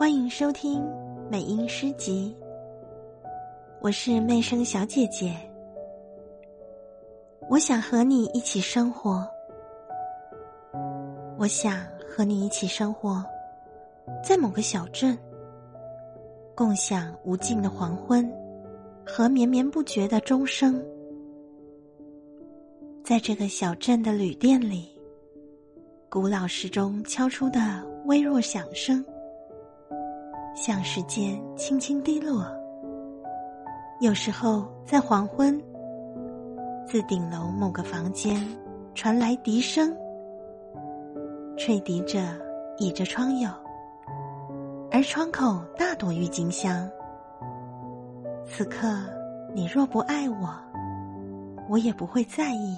欢迎收听美音诗集，我是媚声小姐姐。我想和你一起生活，我想和你一起生活，在某个小镇，共享无尽的黄昏和绵绵不绝的钟声。在这个小镇的旅店里，古老时钟敲出的微弱响声，像时间轻轻滴落。有时候在黄昏，自顶楼某个房间传来笛声，吹笛者倚着窗友，而窗口大朵郁金香。此刻，你若不爱我，我也不会在意。